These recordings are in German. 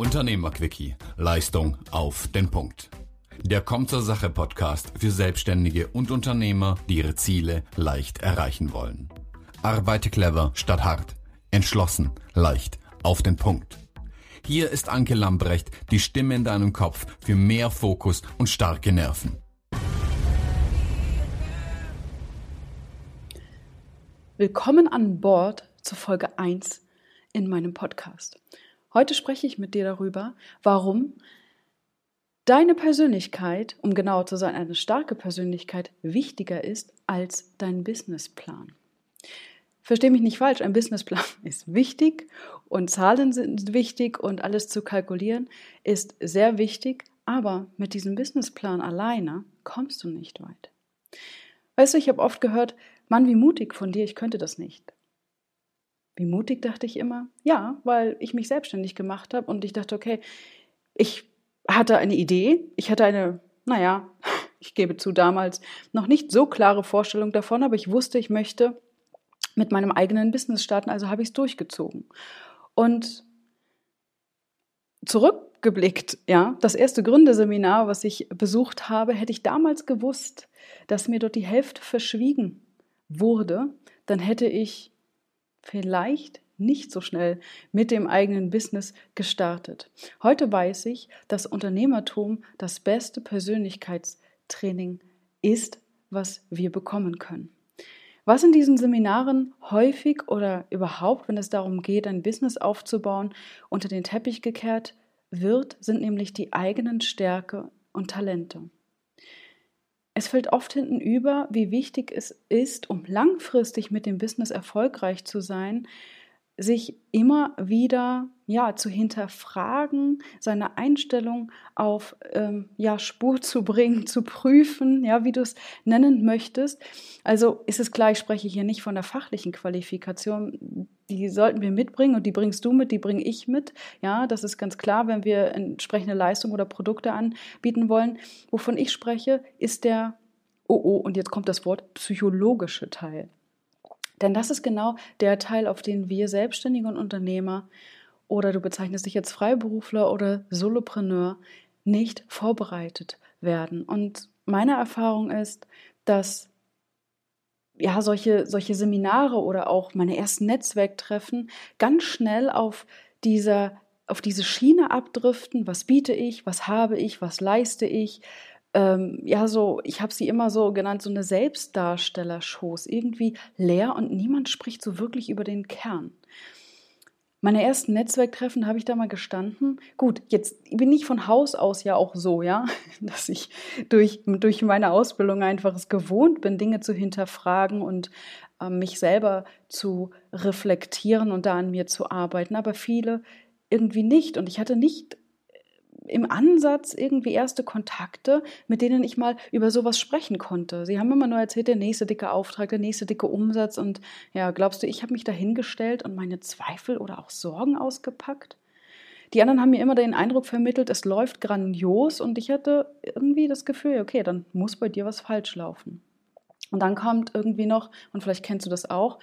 Unternehmerquickie. Leistung auf den Punkt. Der Kommt zur Sache Podcast für Selbstständige und Unternehmer, die ihre Ziele leicht erreichen wollen. Arbeite clever statt hart. Entschlossen, leicht, auf den Punkt. Hier ist Anke Lambrecht, die Stimme in deinem Kopf für mehr Fokus und starke Nerven. Willkommen an Bord zur Folge 1 in meinem Podcast. Heute spreche ich mit dir darüber, warum deine Persönlichkeit, um genauer zu sein, eine starke Persönlichkeit, wichtiger ist als dein Businessplan. Verstehe mich nicht falsch, ein Businessplan ist wichtig und Zahlen sind wichtig und alles zu kalkulieren ist sehr wichtig, aber mit diesem Businessplan alleine kommst du nicht weit. Weißt du, ich habe oft gehört, Mann, wie mutig von dir, ich könnte das nicht. Wie mutig dachte ich immer? Ja, weil ich mich selbstständig gemacht habe und ich dachte, okay, ich hatte eine Idee, ich hatte eine, naja, ich gebe zu, damals noch nicht so klare Vorstellung davon, aber ich wusste, ich möchte mit meinem eigenen Business starten, also habe ich es durchgezogen. Und zurückgeblickt, ja, das erste Gründerseminar, was ich besucht habe, hätte ich damals gewusst, dass mir dort die Hälfte verschwiegen wurde, dann hätte ich vielleicht nicht so schnell mit dem eigenen Business gestartet. Heute weiß ich, dass Unternehmertum das beste Persönlichkeitstraining ist, was wir bekommen können. Was in diesen Seminaren häufig oder überhaupt, wenn es darum geht, ein Business aufzubauen, unter den Teppich gekehrt wird, sind nämlich die eigenen Stärke und Talente. Es fällt oft hinten über, wie wichtig es ist, um langfristig mit dem Business erfolgreich zu sein, sich immer wieder ja zu hinterfragen, seine Einstellung auf ähm, ja Spur zu bringen, zu prüfen, ja wie du es nennen möchtest. Also ist es klar, ich spreche hier nicht von der fachlichen Qualifikation, die sollten wir mitbringen und die bringst du mit, die bringe ich mit. Ja, das ist ganz klar, wenn wir entsprechende Leistungen oder Produkte anbieten wollen. Wovon ich spreche, ist der oh oh und jetzt kommt das Wort psychologische Teil. Denn das ist genau der Teil, auf den wir Selbstständige und Unternehmer oder du bezeichnest dich jetzt Freiberufler oder Solopreneur nicht vorbereitet werden. Und meine Erfahrung ist, dass ja, solche, solche Seminare oder auch meine ersten Netzwerktreffen ganz schnell auf dieser auf diese Schiene abdriften, was biete ich, was habe ich, was leiste ich, ähm, ja, so, ich habe sie immer so genannt, so eine Selbstdarstellershows, irgendwie leer und niemand spricht so wirklich über den Kern. Meine ersten Netzwerktreffen habe ich da mal gestanden. Gut, jetzt bin ich von Haus aus ja auch so, ja, dass ich durch, durch meine Ausbildung einfach es gewohnt bin, Dinge zu hinterfragen und äh, mich selber zu reflektieren und da an mir zu arbeiten. Aber viele irgendwie nicht. Und ich hatte nicht im Ansatz irgendwie erste Kontakte, mit denen ich mal über sowas sprechen konnte. Sie haben immer nur erzählt, der nächste dicke Auftrag, der nächste dicke Umsatz. Und ja, glaubst du, ich habe mich dahingestellt und meine Zweifel oder auch Sorgen ausgepackt? Die anderen haben mir immer den Eindruck vermittelt, es läuft grandios und ich hatte irgendwie das Gefühl, okay, dann muss bei dir was falsch laufen. Und dann kommt irgendwie noch, und vielleicht kennst du das auch,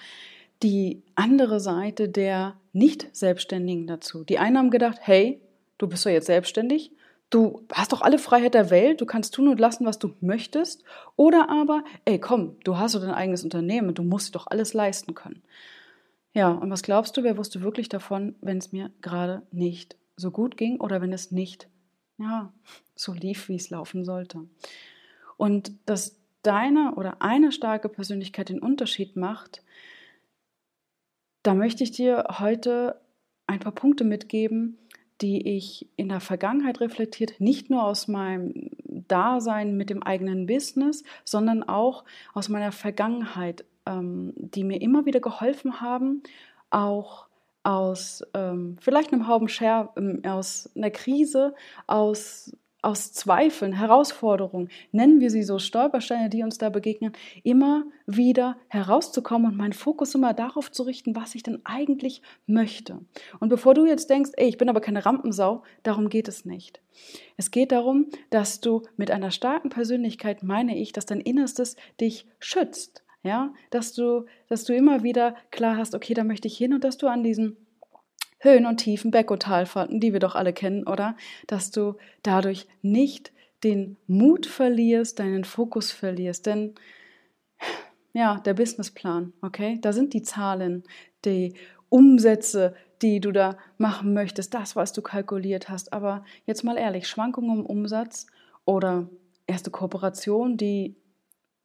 die andere Seite der Nicht-Selbstständigen dazu. Die einen haben gedacht, hey, du bist doch jetzt selbstständig, du hast doch alle Freiheit der Welt, du kannst tun und lassen, was du möchtest. Oder aber, ey, komm, du hast doch dein eigenes Unternehmen, du musst dir doch alles leisten können. Ja, und was glaubst du, wer wusste wirklich davon, wenn es mir gerade nicht so gut ging oder wenn es nicht, ja, so lief, wie es laufen sollte? Und dass deine oder eine starke Persönlichkeit den Unterschied macht, da möchte ich dir heute ein paar Punkte mitgeben, die ich in der Vergangenheit reflektiert, nicht nur aus meinem Dasein mit dem eigenen Business, sondern auch aus meiner Vergangenheit, ähm, die mir immer wieder geholfen haben, auch aus ähm, vielleicht einem Hauben Scher, ähm, aus einer Krise, aus aus Zweifeln, Herausforderungen, nennen wir sie so, Stolpersteine, die uns da begegnen, immer wieder herauszukommen und meinen Fokus immer darauf zu richten, was ich denn eigentlich möchte. Und bevor du jetzt denkst, ey, ich bin aber keine Rampensau, darum geht es nicht. Es geht darum, dass du mit einer starken Persönlichkeit, meine ich, dass dein Innerstes dich schützt. Ja, dass du, dass du immer wieder klar hast, okay, da möchte ich hin und dass du an diesen Höhen und Tiefen, Berg- und die wir doch alle kennen, oder? Dass du dadurch nicht den Mut verlierst, deinen Fokus verlierst. Denn ja, der Businessplan, okay? Da sind die Zahlen, die Umsätze, die du da machen möchtest, das, was du kalkuliert hast. Aber jetzt mal ehrlich, Schwankungen im Umsatz oder erste Kooperation, die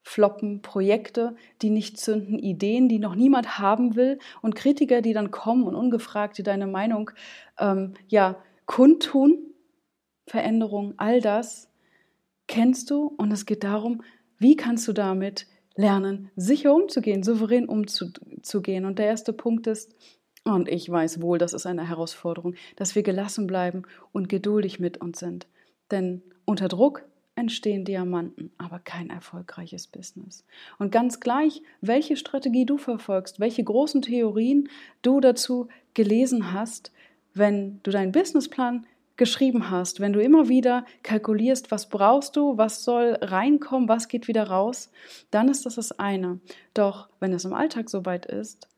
floppen, Projekte, die nicht zünden, Ideen, die noch niemand haben will und Kritiker, die dann kommen und ungefragt dir deine Meinung ähm, ja kundtun, Veränderung, all das kennst du und es geht darum, wie kannst du damit lernen, sicher umzugehen, souverän umzugehen. Und der erste Punkt ist, und ich weiß wohl, das ist eine Herausforderung, dass wir gelassen bleiben und geduldig mit uns sind. Denn unter Druck entstehen Diamanten, aber kein erfolgreiches Business. Und ganz gleich, welche Strategie du verfolgst, welche großen Theorien du dazu gelesen hast, wenn du deinen Businessplan geschrieben hast, wenn du immer wieder kalkulierst, was brauchst du, was soll reinkommen, was geht wieder raus, dann ist das das eine. Doch wenn es im Alltag soweit ist,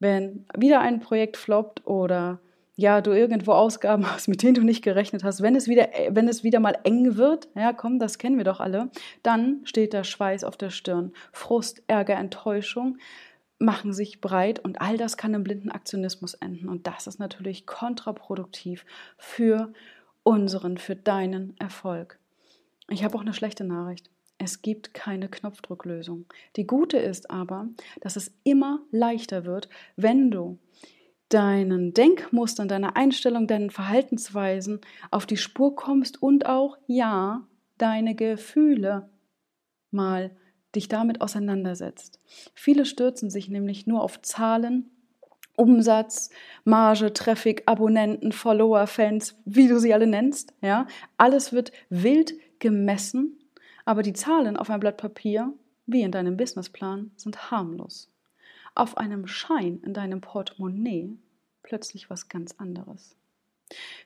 wenn wieder ein Projekt floppt oder ja, du irgendwo Ausgaben hast, mit denen du nicht gerechnet hast, wenn es wieder, wenn es wieder mal eng wird, ja, komm, das kennen wir doch alle, dann steht der Schweiß auf der Stirn. Frust, Ärger, Enttäuschung machen sich breit und all das kann im blinden Aktionismus enden. Und das ist natürlich kontraproduktiv für unseren, für deinen Erfolg. Ich habe auch eine schlechte Nachricht. Es gibt keine Knopfdrucklösung. Die gute ist aber, dass es immer leichter wird, wenn du deinen Denkmustern, deiner Einstellung, deinen Verhaltensweisen auf die Spur kommst und auch, ja, deine Gefühle mal dich damit auseinandersetzt. Viele stürzen sich nämlich nur auf Zahlen, Umsatz, Marge, Traffic, Abonnenten, Follower, Fans, wie du sie alle nennst, ja. Alles wird wild gemessen, aber die Zahlen auf einem Blatt Papier, wie in deinem Businessplan, sind harmlos. Auf einem Schein in deinem Portemonnaie plötzlich was ganz anderes.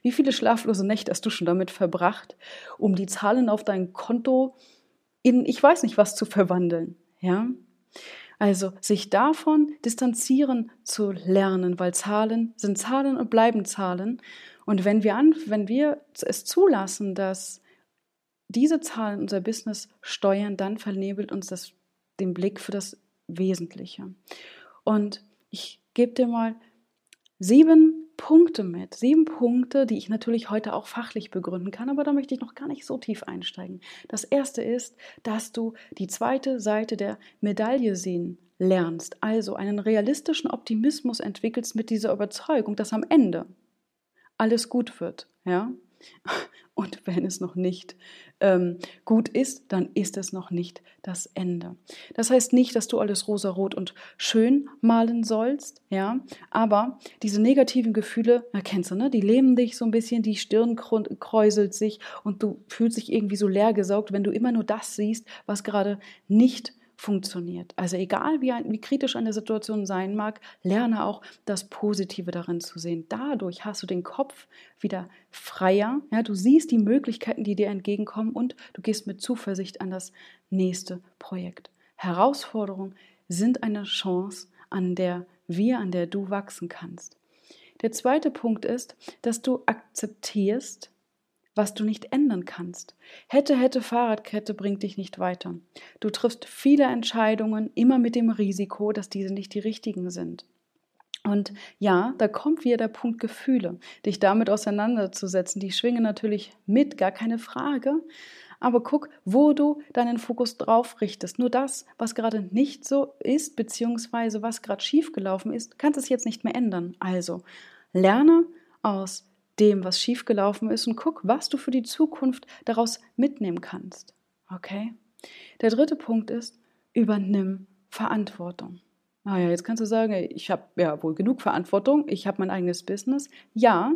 Wie viele schlaflose Nächte hast du schon damit verbracht, um die Zahlen auf dein Konto in ich weiß nicht was zu verwandeln, ja? Also sich davon distanzieren zu lernen, weil Zahlen sind Zahlen und bleiben Zahlen. Und wenn wir, an, wenn wir es zulassen, dass diese Zahlen unser Business steuern, dann vernebelt uns das den Blick für das Wesentliche. Und ich gebe dir mal sieben Punkte mit. Sieben Punkte, die ich natürlich heute auch fachlich begründen kann, aber da möchte ich noch gar nicht so tief einsteigen. Das erste ist, dass du die zweite Seite der Medaille sehen lernst, also einen realistischen Optimismus entwickelst mit dieser Überzeugung, dass am Ende alles gut wird, ja? Und wenn es noch nicht ähm, gut ist, dann ist es noch nicht das Ende. Das heißt nicht, dass du alles rosarot und schön malen sollst, ja, aber diese negativen Gefühle, na, kennst du, ne? Die lähmen dich so ein bisschen, die Stirn kräuselt sich und du fühlst dich irgendwie so leer gesaugt, wenn du immer nur das siehst, was gerade nicht funktioniert. Also egal wie, wie kritisch eine Situation sein mag, lerne auch das Positive darin zu sehen. Dadurch hast du den Kopf wieder freier. Ja, du siehst die Möglichkeiten, die dir entgegenkommen und du gehst mit Zuversicht an das nächste Projekt. Herausforderungen sind eine Chance, an der wir, an der du wachsen kannst. Der zweite Punkt ist, dass du akzeptierst, was du nicht ändern kannst. Hätte, hätte, Fahrradkette bringt dich nicht weiter. Du triffst viele Entscheidungen immer mit dem Risiko, dass diese nicht die richtigen sind. Und ja, da kommt wieder der Punkt Gefühle, dich damit auseinanderzusetzen. Die schwingen natürlich mit, gar keine Frage. Aber guck, wo du deinen Fokus drauf richtest. Nur das, was gerade nicht so ist, beziehungsweise was gerade schiefgelaufen ist, kannst es jetzt nicht mehr ändern. Also lerne aus dem, was schiefgelaufen ist und guck, was du für die Zukunft daraus mitnehmen kannst. Okay? Der dritte Punkt ist, übernimm Verantwortung. Naja, jetzt kannst du sagen, ich habe ja wohl genug Verantwortung, ich habe mein eigenes Business. Ja,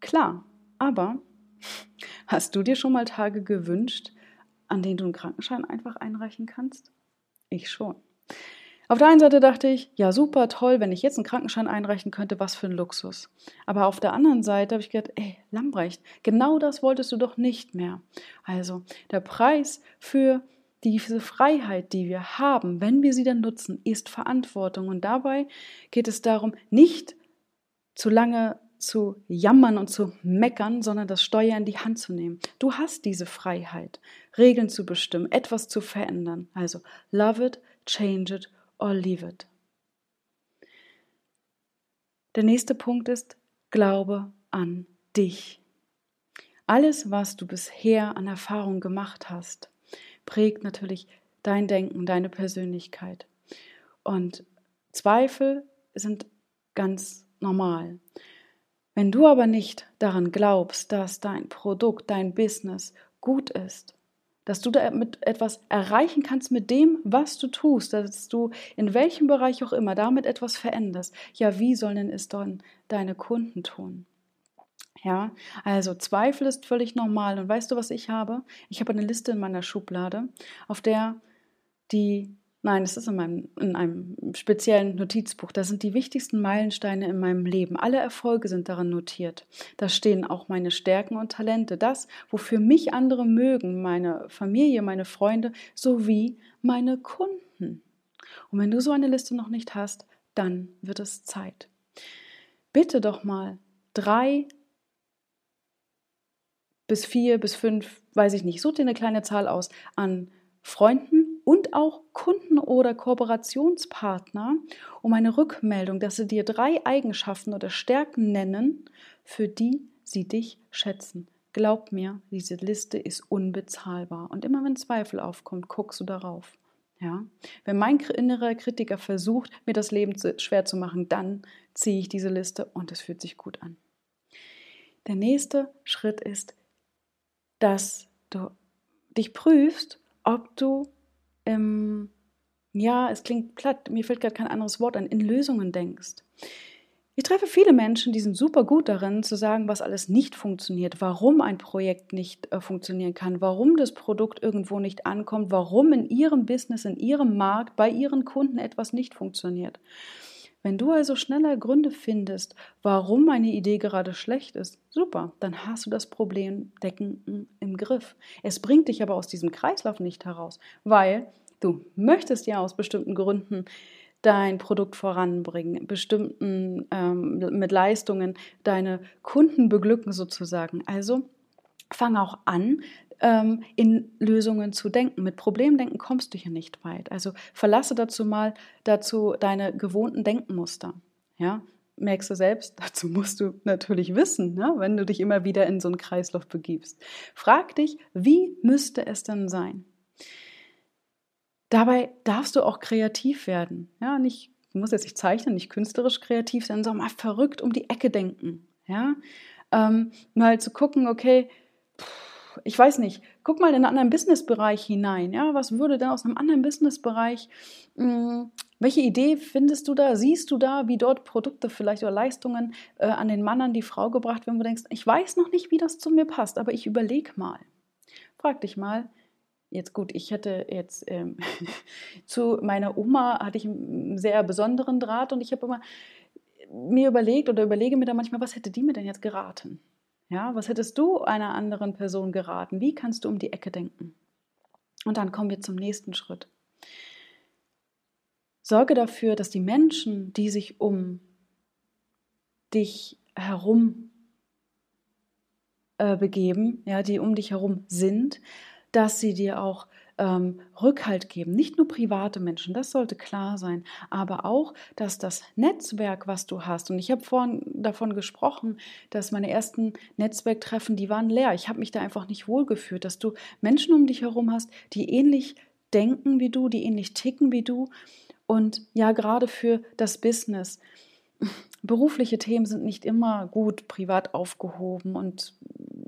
klar, aber hast du dir schon mal Tage gewünscht, an denen du einen Krankenschein einfach einreichen kannst? Ich schon. Auf der einen Seite dachte ich, ja super, toll, wenn ich jetzt einen Krankenschein einreichen könnte, was für ein Luxus. Aber auf der anderen Seite habe ich gedacht, ey, Lambrecht, genau das wolltest du doch nicht mehr. Also der Preis für diese Freiheit, die wir haben, wenn wir sie dann nutzen, ist Verantwortung. Und dabei geht es darum, nicht zu lange zu jammern und zu meckern, sondern das Steuer in die Hand zu nehmen. Du hast diese Freiheit, Regeln zu bestimmen, etwas zu verändern. Also love it, change it or leave it. Der nächste Punkt ist, glaube an dich. Alles, was du bisher an Erfahrung gemacht hast, prägt natürlich dein Denken, deine Persönlichkeit. Und Zweifel sind ganz normal. Wenn du aber nicht daran glaubst, dass dein Produkt, dein Business gut ist, dass du damit etwas erreichen kannst mit dem, was du tust, dass du in welchem Bereich auch immer damit etwas veränderst, ja, wie sollen es dann deine Kunden tun? Ja, also Zweifel ist völlig normal. Und weißt du, was ich habe? Ich habe eine Liste in meiner Schublade, auf der die, nein, es ist in, meinem, in einem speziellen Notizbuch, da sind die wichtigsten Meilensteine in meinem Leben. Alle Erfolge sind darin notiert. Da stehen auch meine Stärken und Talente, das, wofür mich andere mögen, meine Familie, meine Freunde sowie meine Kunden. Und wenn du so eine Liste noch nicht hast, dann wird es Zeit. Bitte doch mal drei bis vier bis fünf, weiß ich nicht, such dir eine kleine Zahl aus, an Freunden und auch Kunden oder Kooperationspartner um eine Rückmeldung, dass sie dir drei Eigenschaften oder Stärken nennen, für die sie dich schätzen. Glaub mir, diese Liste ist unbezahlbar. Und immer wenn Zweifel aufkommt, guckst du darauf. Ja? Wenn mein innerer Kritiker versucht, mir das Leben schwer zu machen, dann ziehe ich diese Liste und es fühlt sich gut an. Der nächste Schritt ist, dass du dich prüfst, ob du, ähm, ja, es klingt platt, mir fällt gerade kein anderes Wort an, in Lösungen denkst. Ich treffe viele Menschen, die sind super gut darin, zu sagen, was alles nicht funktioniert, warum ein Projekt nicht äh, funktionieren kann, warum das Produkt irgendwo nicht ankommt, warum in ihrem Business, in ihrem Markt, bei ihren Kunden etwas nicht funktioniert. Wenn du also schneller Gründe findest, warum eine Idee gerade schlecht ist, super, dann hast du das Problem Decken im Griff. Es bringt dich aber aus diesem Kreislauf nicht heraus, weil du möchtest ja aus bestimmten Gründen dein Produkt voranbringen, bestimmten ähm, mit Leistungen deine Kunden beglücken sozusagen. Also fang auch an, ähm, in Lösungen zu denken. Mit Problemdenken kommst du hier nicht weit. Also verlasse dazu mal dazu deine gewohnten Denkmuster. Ja, merkst du selbst, dazu musst du natürlich wissen, ne, wenn du dich immer wieder in so einen Kreislauf begibst. Frag dich, wie müsste es denn sein? Dabei darfst du auch kreativ werden. Ja, nicht, du musst jetzt nicht zeichnen, nicht künstlerisch kreativ sein, sondern mal verrückt um die Ecke denken. Ja, ähm, mal zu gucken, okay, pff, ich weiß nicht, guck mal in einen anderen Businessbereich hinein. Ja, was würde denn aus einem anderen Businessbereich, mh, hm, welche Idee findest du da, siehst du da, wie dort Produkte vielleicht oder Leistungen äh, an den Mann, an die Frau gebracht werden, wo du denkst, ich weiß noch nicht, wie das zu mir passt, aber ich überlege mal. Frag dich mal, Jetzt gut, ich hatte jetzt ähm, zu meiner Oma hatte ich einen sehr besonderen Draht und ich habe immer mir überlegt oder überlege mir da manchmal, was hätte die mir denn jetzt geraten? Ja, was hättest du einer anderen Person geraten? Wie kannst du um die Ecke denken? Und dann kommen wir zum nächsten Schritt. Sorge dafür, dass die Menschen, die sich um dich herum äh, begeben, ja, die um dich herum sind, dass sie dir auch ähm, Rückhalt geben. Nicht nur private Menschen, das sollte klar sein, aber auch, dass das Netzwerk, was du hast, und ich habe vorhin davon gesprochen, dass meine ersten Netzwerktreffen, die waren leer. Ich habe mich da einfach nicht wohlgefühlt, dass du Menschen um dich herum hast, die ähnlich denken wie du, die ähnlich ticken wie du. Und ja, gerade für das Business. Berufliche Themen sind nicht immer gut privat aufgehoben und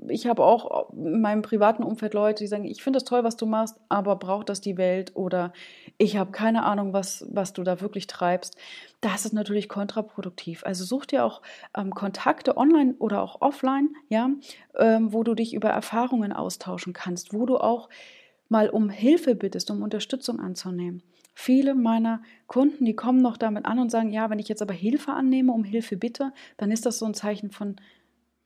ich habe auch in meinem privaten Umfeld Leute, die sagen, ich finde das toll, was du machst, aber braucht das die Welt oder ich habe keine Ahnung, was, was du da wirklich treibst. Das ist natürlich kontraproduktiv. Also such dir auch ähm, Kontakte online oder auch offline, ja, ähm, wo du dich über Erfahrungen austauschen kannst, wo du auch mal um Hilfe bittest, um Unterstützung anzunehmen. Viele meiner Kunden, die kommen noch damit an und sagen, ja, wenn ich jetzt aber Hilfe annehme, um Hilfe bitte, dann ist das so ein Zeichen von,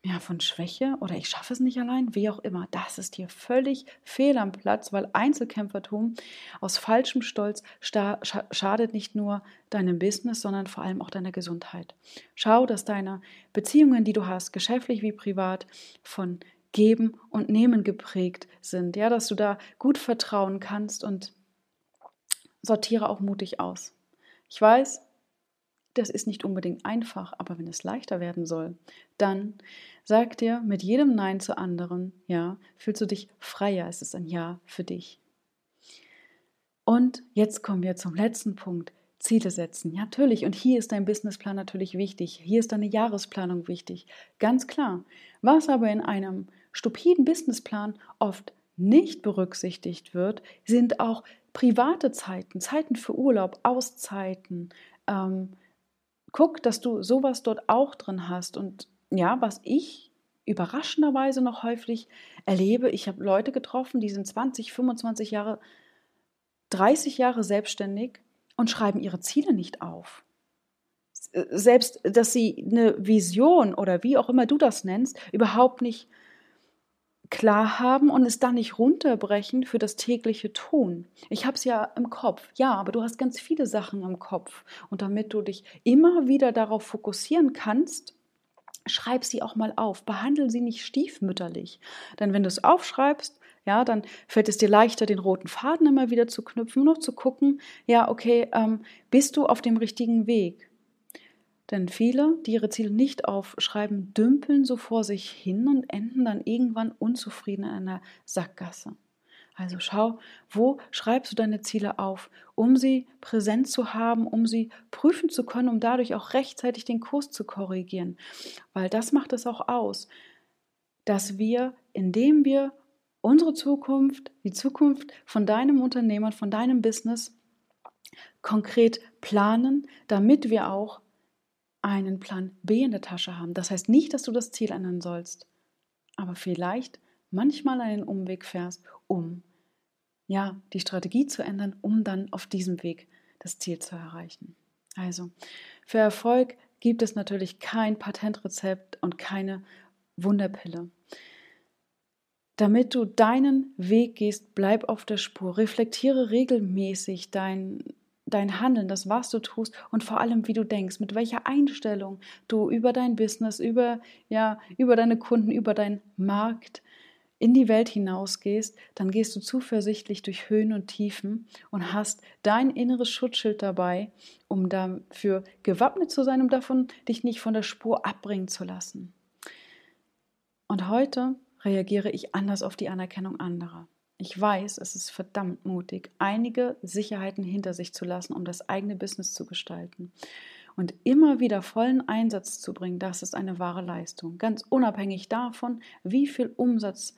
ja, von Schwäche oder ich schaffe es nicht allein, wie auch immer. Das ist hier völlig fehl am Platz, weil Einzelkämpfertum aus falschem Stolz schadet nicht nur deinem Business, sondern vor allem auch deiner Gesundheit. Schau, dass deine Beziehungen, die du hast, geschäftlich wie privat, von Geben und Nehmen geprägt sind. Ja, dass du da gut vertrauen kannst und sortiere auch mutig aus. Ich weiß, das ist nicht unbedingt einfach, aber wenn es leichter werden soll, dann sag dir mit jedem Nein zu anderen, ja, fühlst du dich freier, es ist ein Ja für dich. Und jetzt kommen wir zum letzten Punkt. Ziele setzen. Ja, natürlich. Und hier ist dein Businessplan natürlich wichtig. Hier ist deine Jahresplanung wichtig. Ganz klar. Was aber in einem stupiden Businessplan oft nicht berücksichtigt wird, sind auch private Zeiten, Zeiten für Urlaub, Auszeiten, ähm, guck, dass du sowas dort auch drin hast. Und ja, was ich überraschenderweise noch häufig erlebe, ich habe Leute getroffen, die sind 20, 25 Jahre, 30 Jahre selbstständig und schreiben ihre Ziele nicht auf. Selbst, dass sie eine Vision oder wie auch immer du das nennst, überhaupt nicht klar haben und es dann nicht runterbrechen für das tägliche Tun. Ich habe es ja im Kopf, ja, aber du hast ganz viele Sachen im Kopf. Und damit du dich immer wieder darauf fokussieren kannst, schreib sie auch mal auf. Behandle sie nicht stiefmütterlich. Denn wenn du es aufschreibst, ja, dann fällt es dir leichter, den roten Faden immer wieder zu knüpfen, nur zu gucken, ja, okay, ähm, bist du auf dem richtigen Weg? Denn viele, die ihre Ziele nicht aufschreiben, dümpeln so vor sich hin und enden dann irgendwann unzufrieden in einer Sackgasse. Also schau, wo schreibst du deine Ziele auf, um sie präsent zu haben, um sie prüfen zu können, um dadurch auch rechtzeitig den Kurs zu korrigieren. Weil das macht es auch aus, dass wir, indem wir unsere Zukunft, die Zukunft von deinem Unternehmen, von deinem Business konkret planen, damit wir auch einen Plan B in der Tasche haben. Das heißt nicht, dass du das Ziel ändern sollst, aber vielleicht manchmal einen Umweg fährst, um ja, die Strategie zu ändern, um dann auf diesem Weg das Ziel zu erreichen. Also, für Erfolg gibt es natürlich kein Patentrezept und keine Wunderpille. Damit du deinen Weg gehst, bleib auf der Spur, reflektiere regelmäßig dein, dein Handeln, das, was du tust und vor allem, wie du denkst, mit welcher Einstellung du über dein Business, über, ja, über deine Kunden, über deinen Markt in die Welt hinausgehst, dann gehst du zuversichtlich durch Höhen und Tiefen und hast dein inneres Schutzschild dabei, um dafür gewappnet zu sein, um davon dich nicht von der Spur abbringen zu lassen. Und heute reagiere ich anders auf die Anerkennung anderer. Ich weiß, es ist verdammt mutig, einige Sicherheiten hinter sich zu lassen, um das eigene Business zu gestalten. Und immer wieder vollen Einsatz zu bringen, das ist eine wahre Leistung. Ganz unabhängig davon, wie viel Umsatz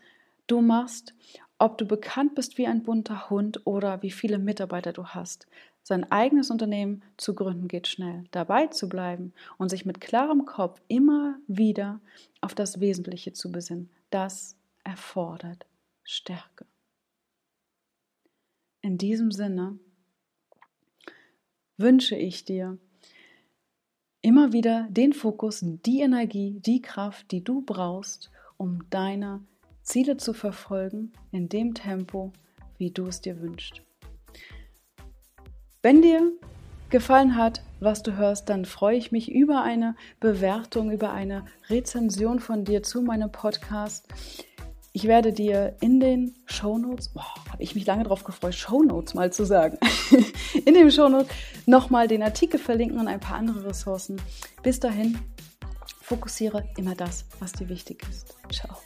du machst, ob du bekannt bist wie ein bunter Hund oder wie viele Mitarbeiter du hast. Sein eigenes Unternehmen zu gründen geht schnell. Dabei zu bleiben und sich mit klarem Kopf immer wieder auf das Wesentliche zu besinnen, das erfordert Stärke. In diesem Sinne wünsche ich dir immer wieder den Fokus, die Energie, die Kraft, die du brauchst, um deine Ziele zu verfolgen in dem Tempo, wie du es dir wünschst. Wenn dir gefallen hat, was du hörst, dann freue ich mich über eine Bewertung, über eine Rezension von dir zu meinem Podcast. Ich werde dir in den Shownotes, boah, habe ich mich lange darauf gefreut, Shownotes mal zu sagen, in dem Shownotes nochmal den Artikel verlinken und ein paar andere Ressourcen. Bis dahin, fokussiere immer das, was dir wichtig ist. Ciao.